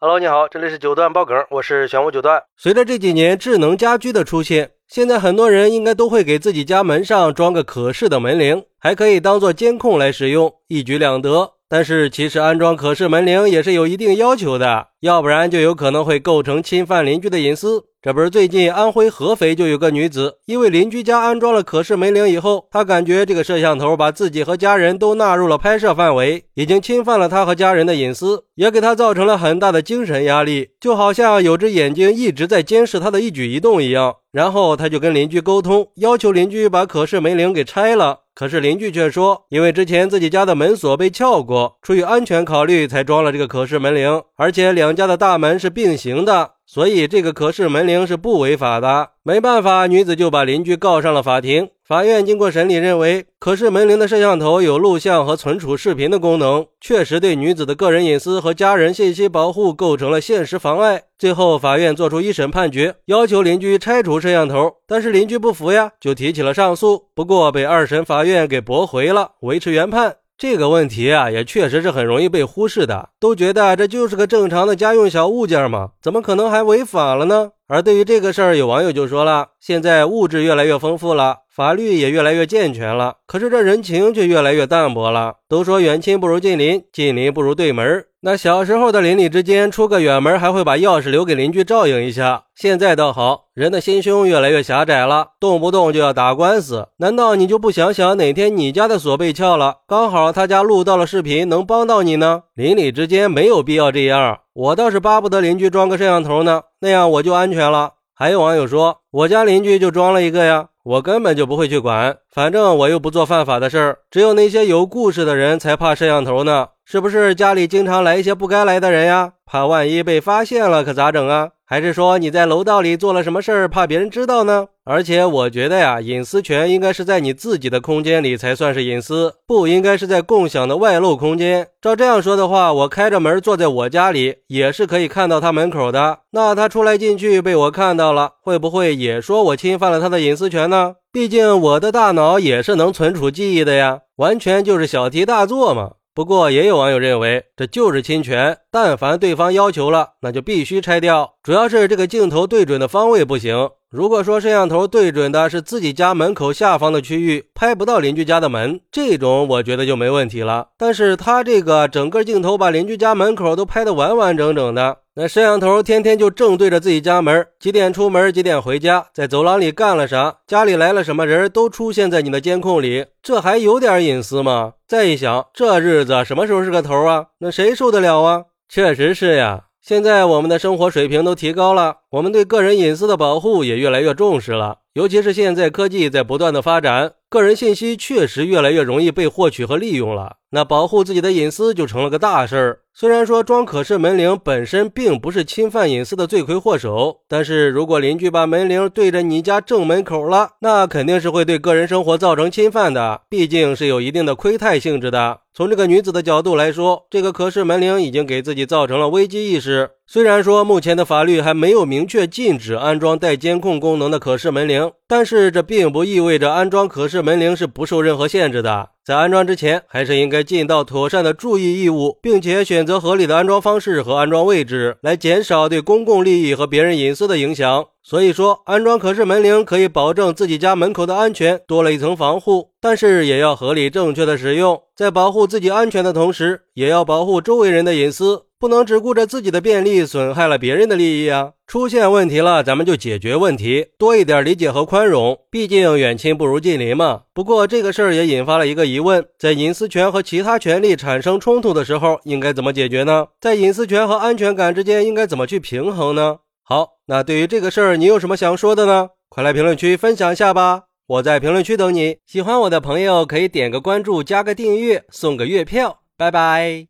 Hello，你好，这里是九段爆梗，我是玄武九段。随着这几年智能家居的出现，现在很多人应该都会给自己家门上装个可视的门铃，还可以当做监控来使用，一举两得。但是其实安装可视门铃也是有一定要求的，要不然就有可能会构成侵犯邻居的隐私。这不是最近安徽合肥就有个女子，因为邻居家安装了可视门铃以后，她感觉这个摄像头把自己和家人都纳入了拍摄范围，已经侵犯了她和家人的隐私，也给她造成了很大的精神压力，就好像有只眼睛一直在监视她的一举一动一样。然后她就跟邻居沟通，要求邻居把可视门铃给拆了。可是邻居却说，因为之前自己家的门锁被撬过，出于安全考虑才装了这个可视门铃，而且两家的大门是并行的。所以这个可视门铃是不违法的，没办法，女子就把邻居告上了法庭。法院经过审理，认为可视门铃的摄像头有录像和存储视频的功能，确实对女子的个人隐私和家人信息保护构成了现实妨碍。最后，法院作出一审判决，要求邻居拆除摄像头，但是邻居不服呀，就提起了上诉，不过被二审法院给驳回了，维持原判。这个问题啊，也确实是很容易被忽视的，都觉得这就是个正常的家用小物件嘛，怎么可能还违法了呢？而对于这个事儿，有网友就说了，现在物质越来越丰富了。法律也越来越健全了，可是这人情却越来越淡薄了。都说远亲不如近邻，近邻不如对门。那小时候的邻里之间出个远门，还会把钥匙留给邻居照应一下。现在倒好，人的心胸越来越狭窄了，动不动就要打官司。难道你就不想想哪天你家的锁被撬了，刚好他家录到了视频，能帮到你呢？邻里之间没有必要这样。我倒是巴不得邻居装个摄像头呢，那样我就安全了。还有网友说，我家邻居就装了一个呀。我根本就不会去管，反正我又不做犯法的事儿。只有那些有故事的人才怕摄像头呢，是不是？家里经常来一些不该来的人呀，怕万一被发现了，可咋整啊？还是说你在楼道里做了什么事儿，怕别人知道呢？而且我觉得呀，隐私权应该是在你自己的空间里才算是隐私，不应该是在共享的外露空间。照这样说的话，我开着门坐在我家里，也是可以看到他门口的。那他出来进去被我看到了，会不会也说我侵犯了他的隐私权呢？毕竟我的大脑也是能存储记忆的呀，完全就是小题大做嘛。不过也有网友认为这就是侵权，但凡对方要求了，那就必须拆掉。主要是这个镜头对准的方位不行。如果说摄像头对准的是自己家门口下方的区域，拍不到邻居家的门，这种我觉得就没问题了。但是他这个整个镜头把邻居家门口都拍得完完整整的，那摄像头天天就正对着自己家门，几点出门，几点回家，在走廊里干了啥，家里来了什么人都出现在你的监控里，这还有点隐私吗？再一想，这日子什么时候是个头啊？那谁受得了啊？确实是呀，现在我们的生活水平都提高了，我们对个人隐私的保护也越来越重视了。尤其是现在科技在不断的发展，个人信息确实越来越容易被获取和利用了，那保护自己的隐私就成了个大事儿。虽然说装可视门铃本身并不是侵犯隐私的罪魁祸首，但是如果邻居把门铃对着你家正门口了，那肯定是会对个人生活造成侵犯的，毕竟是有一定的窥探性质的。从这个女子的角度来说，这个可视门铃已经给自己造成了危机意识。虽然说目前的法律还没有明确禁止安装带监控功能的可视门铃，但是这并不意味着安装可视门铃是不受任何限制的。在安装之前，还是应该尽到妥善的注意义务，并且选择合理的安装方式和安装位置，来减少对公共利益和别人隐私的影响。所以说，安装可视门铃可以保证自己家门口的安全，多了一层防护。但是也要合理正确的使用，在保护自己安全的同时，也要保护周围人的隐私。不能只顾着自己的便利，损害了别人的利益啊！出现问题了，咱们就解决问题，多一点理解和宽容。毕竟远亲不如近邻嘛。不过这个事儿也引发了一个疑问：在隐私权和其他权利产生冲突的时候，应该怎么解决呢？在隐私权和安全感之间，应该怎么去平衡呢？好，那对于这个事儿，你有什么想说的呢？快来评论区分享一下吧！我在评论区等你。喜欢我的朋友可以点个关注，加个订阅，送个月票。拜拜。